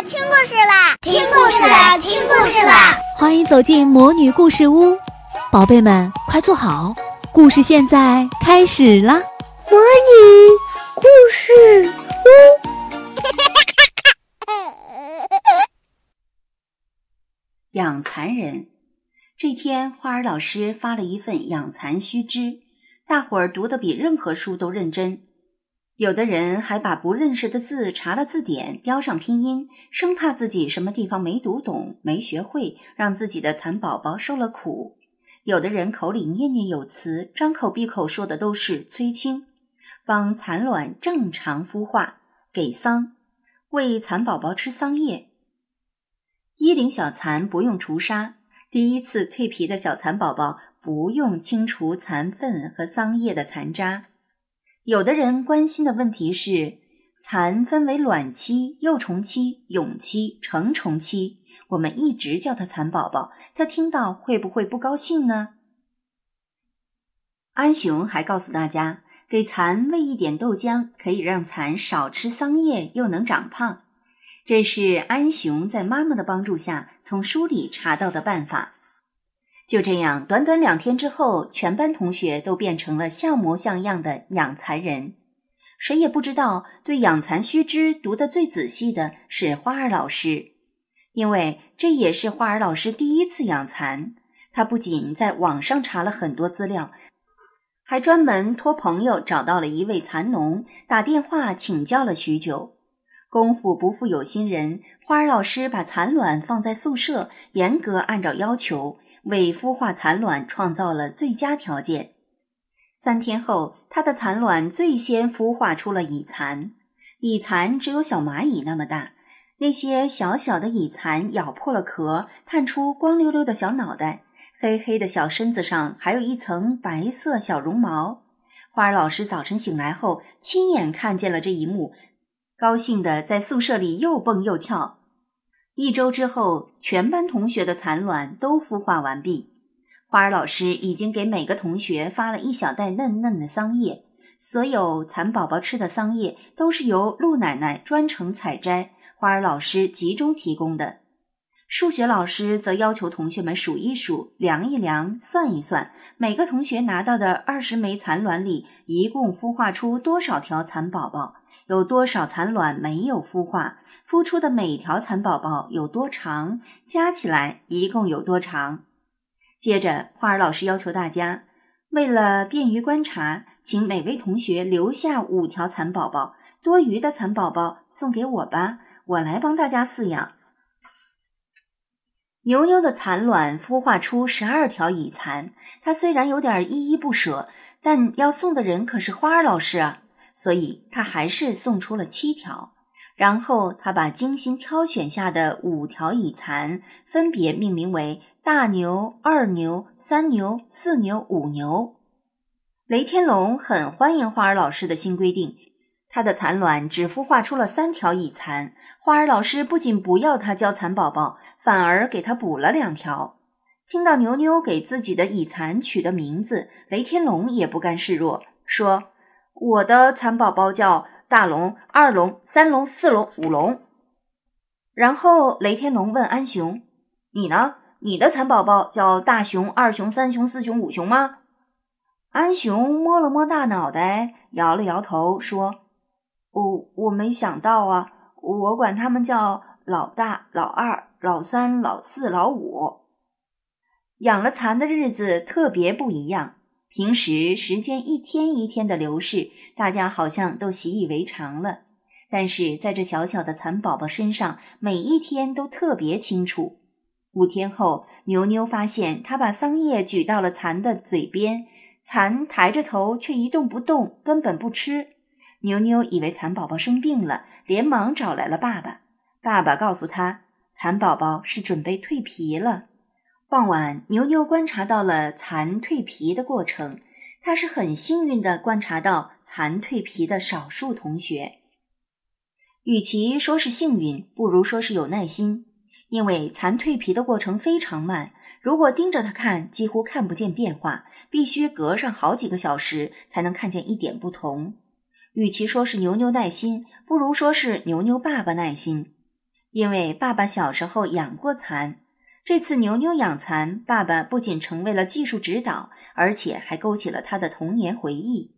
啦，听故事啦，听故事啦，听故事啦！欢迎走进魔女故事屋，宝贝们快坐好，故事现在开始啦！魔女故事屋，养蚕人。这天，花儿老师发了一份养蚕须知，大伙儿读的比任何书都认真。有的人还把不认识的字查了字典，标上拼音，生怕自己什么地方没读懂、没学会，让自己的蚕宝宝受了苦。有的人口里念念有词，张口闭口说的都是催青，帮蚕卵正常孵化，给桑，喂蚕宝宝吃桑叶。衣领小蚕不用除沙，第一次蜕皮的小蚕宝宝不用清除蚕粪和桑叶的残渣。有的人关心的问题是：蚕分为卵期、幼虫期、蛹期、成虫期，我们一直叫它蚕宝宝，它听到会不会不高兴呢？安雄还告诉大家，给蚕喂一点豆浆，可以让蚕少吃桑叶，又能长胖。这是安雄在妈妈的帮助下从书里查到的办法。就这样，短短两天之后，全班同学都变成了像模像样的养蚕人。谁也不知道，对养蚕须知读得最仔细的是花儿老师，因为这也是花儿老师第一次养蚕。他不仅在网上查了很多资料，还专门托朋友找到了一位蚕农，打电话请教了许久。功夫不负有心人，花儿老师把蚕卵放在宿舍，严格按照要求。为孵化蚕卵创造了最佳条件。三天后，它的蚕卵最先孵化出了蚁蚕。蚁蚕只有小蚂蚁那么大，那些小小的蚁蚕咬破了壳，探出光溜溜的小脑袋，黑黑的小身子上还有一层白色小绒毛。花儿老师早晨醒来后，亲眼看见了这一幕，高兴的在宿舍里又蹦又跳。一周之后，全班同学的蚕卵都孵化完毕。花儿老师已经给每个同学发了一小袋嫩嫩的桑叶，所有蚕宝宝吃的桑叶都是由陆奶奶专程采摘，花儿老师集中提供的。数学老师则要求同学们数一数、量一量、算一算，每个同学拿到的二十枚蚕卵里，一共孵化出多少条蚕宝宝，有多少蚕卵没有孵化。孵出的每条蚕宝宝有多长？加起来一共有多长？接着，花儿老师要求大家，为了便于观察，请每位同学留下五条蚕宝宝，多余的蚕宝宝送给我吧，我来帮大家饲养。牛牛的蚕卵孵化出十二条蚁蚕，它虽然有点依依不舍，但要送的人可是花儿老师啊，所以它还是送出了七条。然后他把精心挑选下的五条蚁蚕分别命名为大牛、二牛、三牛、四牛、五牛。雷天龙很欢迎花儿老师的新规定，他的蚕卵只孵化出了三条蚁蚕。花儿老师不仅不要他教蚕宝宝，反而给他补了两条。听到牛牛给自己的蚁蚕取的名字，雷天龙也不甘示弱，说：“我的蚕宝宝叫。”大龙、二龙、三龙、四龙、五龙。然后雷天龙问安雄：“你呢？你的蚕宝宝叫大熊、二熊、三熊、四熊、五熊吗？”安雄摸了摸大脑袋，摇了摇头，说：“我我没想到啊，我管他们叫老大、老二、老三、老四、老五。养了蚕的日子特别不一样。”平时时间一天一天的流逝，大家好像都习以为常了。但是在这小小的蚕宝宝身上，每一天都特别清楚。五天后，牛牛发现他把桑叶举到了蚕的嘴边，蚕抬着头却一动不动，根本不吃。牛牛以为蚕宝宝生病了，连忙找来了爸爸。爸爸告诉他，蚕宝宝是准备蜕皮了。傍晚，牛牛观察到了蚕蜕皮的过程。他是很幸运的，观察到蚕蜕皮的少数同学。与其说是幸运，不如说是有耐心，因为蚕蜕皮的过程非常慢。如果盯着它看，几乎看不见变化，必须隔上好几个小时才能看见一点不同。与其说是牛牛耐心，不如说是牛牛爸爸耐心。因为爸爸小时候养过蚕。这次牛牛养蚕，爸爸不仅成为了技术指导，而且还勾起了他的童年回忆。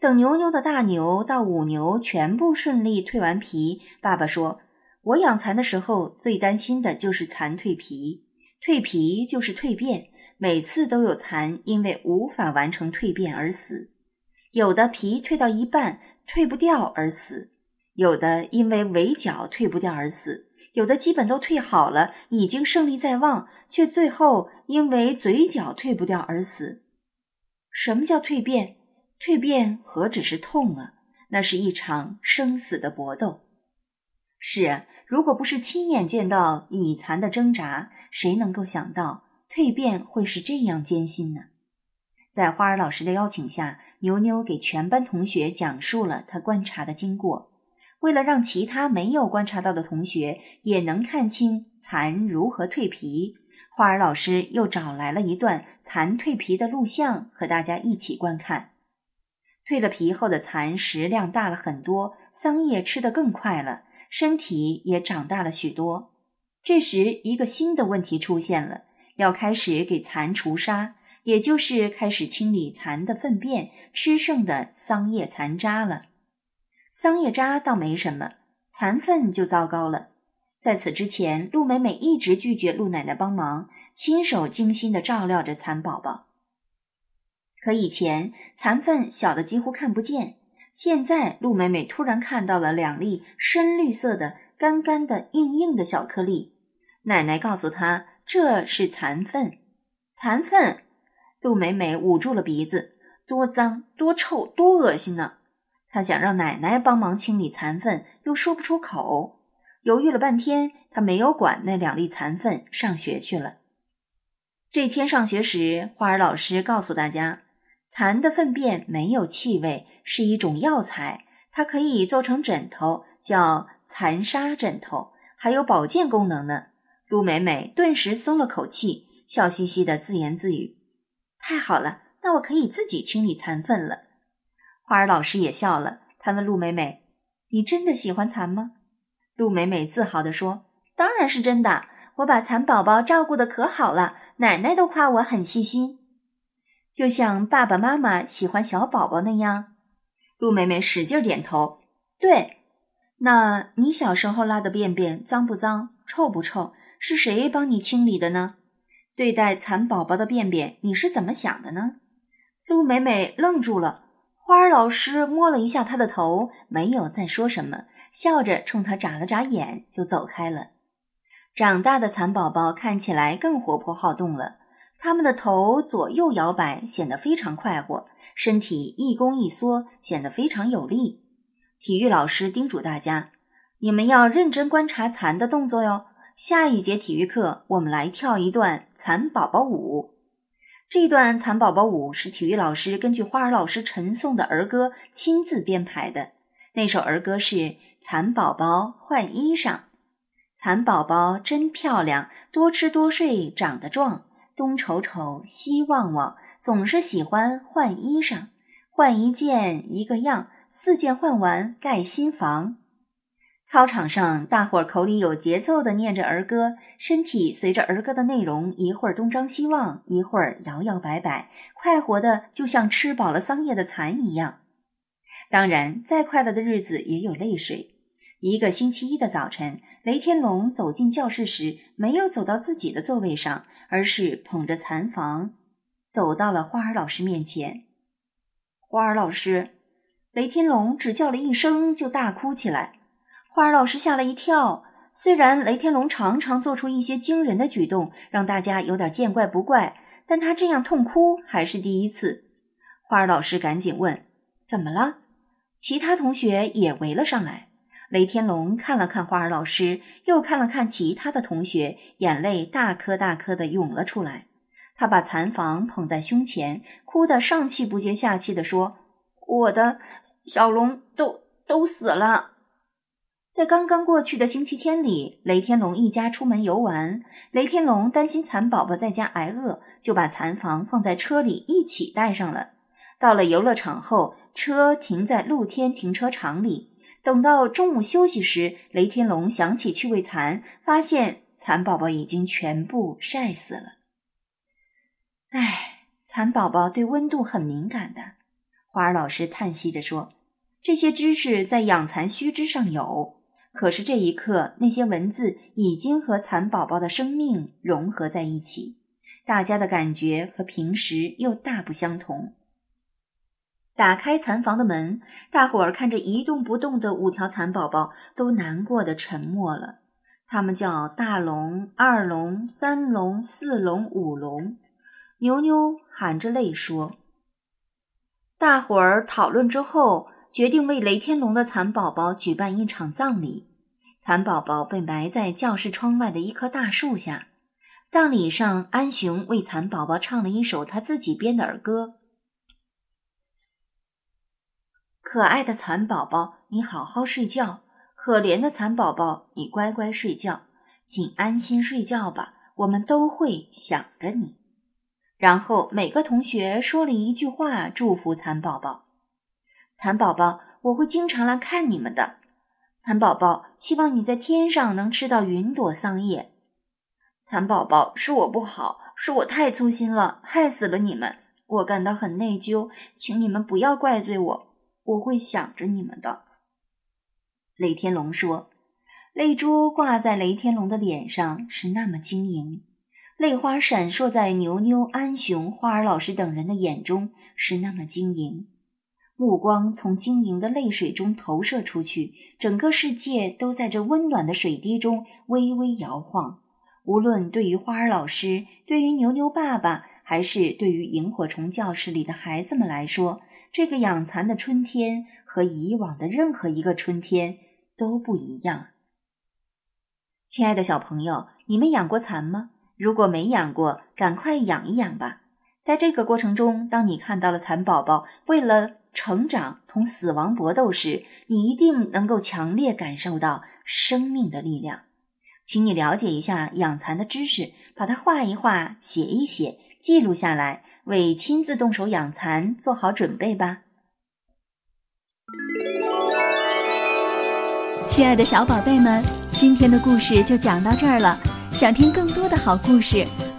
等牛牛的大牛到五牛全部顺利蜕完皮，爸爸说：“我养蚕的时候最担心的就是蚕蜕皮。蜕皮就是蜕变，每次都有蚕因为无法完成蜕变而死，有的皮蜕到一半蜕不掉而死，有的因为围剿蜕不掉而死。”有的基本都退好了，已经胜利在望，却最后因为嘴角退不掉而死。什么叫蜕变？蜕变何止是痛啊？那是一场生死的搏斗。是啊，如果不是亲眼见到蚁蚕的挣扎，谁能够想到蜕变会是这样艰辛呢？在花儿老师的邀请下，牛牛给全班同学讲述了他观察的经过。为了让其他没有观察到的同学也能看清蚕如何蜕皮，花儿老师又找来了一段蚕蜕皮的录像，和大家一起观看。蜕了皮后的蚕食量大了很多，桑叶吃得更快了，身体也长大了许多。这时，一个新的问题出现了：要开始给蚕除沙，也就是开始清理蚕的粪便、吃剩的桑叶残渣了。桑叶渣倒没什么，残粪就糟糕了。在此之前，陆美美一直拒绝陆奶奶帮忙，亲手精心的照料着蚕宝宝。可以前残粪小的几乎看不见，现在陆美美突然看到了两粒深绿色的、干干的、硬硬的小颗粒。奶奶告诉她，这是残粪。残粪，陆美美捂住了鼻子，多脏、多臭、多恶心呢！他想让奶奶帮忙清理残粪，又说不出口，犹豫了半天，他没有管那两粒残粪，上学去了。这天上学时，花儿老师告诉大家，蚕的粪便没有气味，是一种药材，它可以做成枕头，叫蚕沙枕头，还有保健功能呢。陆美美顿时松了口气，笑嘻嘻的自言自语：“太好了，那我可以自己清理残粪了。”花儿老师也笑了，他问陆美美：“你真的喜欢蚕吗？”陆美美自豪地说：“当然是真的，我把蚕宝宝照顾的可好了，奶奶都夸我很细心，就像爸爸妈妈喜欢小宝宝那样。”陆美美使劲点头：“对。”那你小时候拉的便便脏不脏、臭不臭？是谁帮你清理的呢？对待蚕宝宝的便便，你是怎么想的呢？陆美美愣住了。花儿老师摸了一下他的头，没有再说什么，笑着冲他眨了眨眼，就走开了。长大的蚕宝宝看起来更活泼好动了，他们的头左右摇摆，显得非常快活；身体一弓一缩，显得非常有力。体育老师叮嘱大家：“你们要认真观察蚕的动作哟。下一节体育课，我们来跳一段蚕宝宝舞。”这段蚕宝宝舞是体育老师根据花儿老师陈诵的儿歌亲自编排的。那首儿歌是《蚕宝宝换衣裳》。蚕宝宝真漂亮，多吃多睡长得壮，东瞅瞅西望望，总是喜欢换衣裳，换一件一个样，四件换完盖新房。操场上，大伙儿口里有节奏地念着儿歌，身体随着儿歌的内容一会儿东张西望，一会儿摇摇摆摆，快活的就像吃饱了桑叶的蚕一样。当然，再快乐的日子也有泪水。一个星期一的早晨，雷天龙走进教室时，没有走到自己的座位上，而是捧着蚕房，走到了花儿老师面前。花儿老师，雷天龙只叫了一声，就大哭起来。花儿老师吓了一跳，虽然雷天龙常常做出一些惊人的举动，让大家有点见怪不怪，但他这样痛哭还是第一次。花儿老师赶紧问：“怎么了？”其他同学也围了上来。雷天龙看了看花儿老师，又看了看其他的同学，眼泪大颗大颗的涌了出来。他把蚕房捧在胸前，哭得上气不接下气的说：“我的小龙都都死了。”在刚刚过去的星期天里，雷天龙一家出门游玩。雷天龙担心蚕宝宝在家挨饿，就把蚕房放在车里一起带上了。到了游乐场后，车停在露天停车场里。等到中午休息时，雷天龙想起去喂蚕，发现蚕宝宝已经全部晒死了。唉，蚕宝宝对温度很敏感的。花儿老师叹息着说：“这些知识在养蚕须知上有，可是这一刻，那些文字已经和蚕宝宝的生命融合在一起，大家的感觉和平时又大不相同。”打开蚕房的门，大伙儿看着一动不动的五条蚕宝宝，都难过的沉默了。他们叫大龙、二龙、三龙、四龙、五龙。牛牛含着泪说：“大伙儿讨论之后，决定为雷天龙的蚕宝宝举办一场葬礼。蚕宝宝被埋在教室窗外的一棵大树下。葬礼上，安雄为蚕宝宝唱了一首他自己编的儿歌。”可爱的蚕宝宝，你好好睡觉；可怜的蚕宝宝，你乖乖睡觉，请安心睡觉吧。我们都会想着你。然后每个同学说了一句话，祝福蚕宝宝。蚕宝宝，我会经常来看你们的。蚕宝宝，希望你在天上能吃到云朵桑叶。蚕宝宝，是我不好，是我太粗心了，害死了你们，我感到很内疚，请你们不要怪罪我。我会想着你们的，雷天龙说。泪珠挂在雷天龙的脸上是那么晶莹，泪花闪烁在牛牛、安雄、花儿老师等人的眼中是那么晶莹。目光从晶莹的泪水中投射出去，整个世界都在这温暖的水滴中微微摇晃。无论对于花儿老师，对于牛牛爸爸，还是对于萤火虫教室里的孩子们来说。这个养蚕的春天和以往的任何一个春天都不一样。亲爱的小朋友，你们养过蚕吗？如果没养过，赶快养一养吧。在这个过程中，当你看到了蚕宝宝为了成长同死亡搏斗时，你一定能够强烈感受到生命的力量。请你了解一下养蚕的知识，把它画一画，写一写，记录下来。为亲自动手养蚕做好准备吧，亲爱的小宝贝们，今天的故事就讲到这儿了。想听更多的好故事，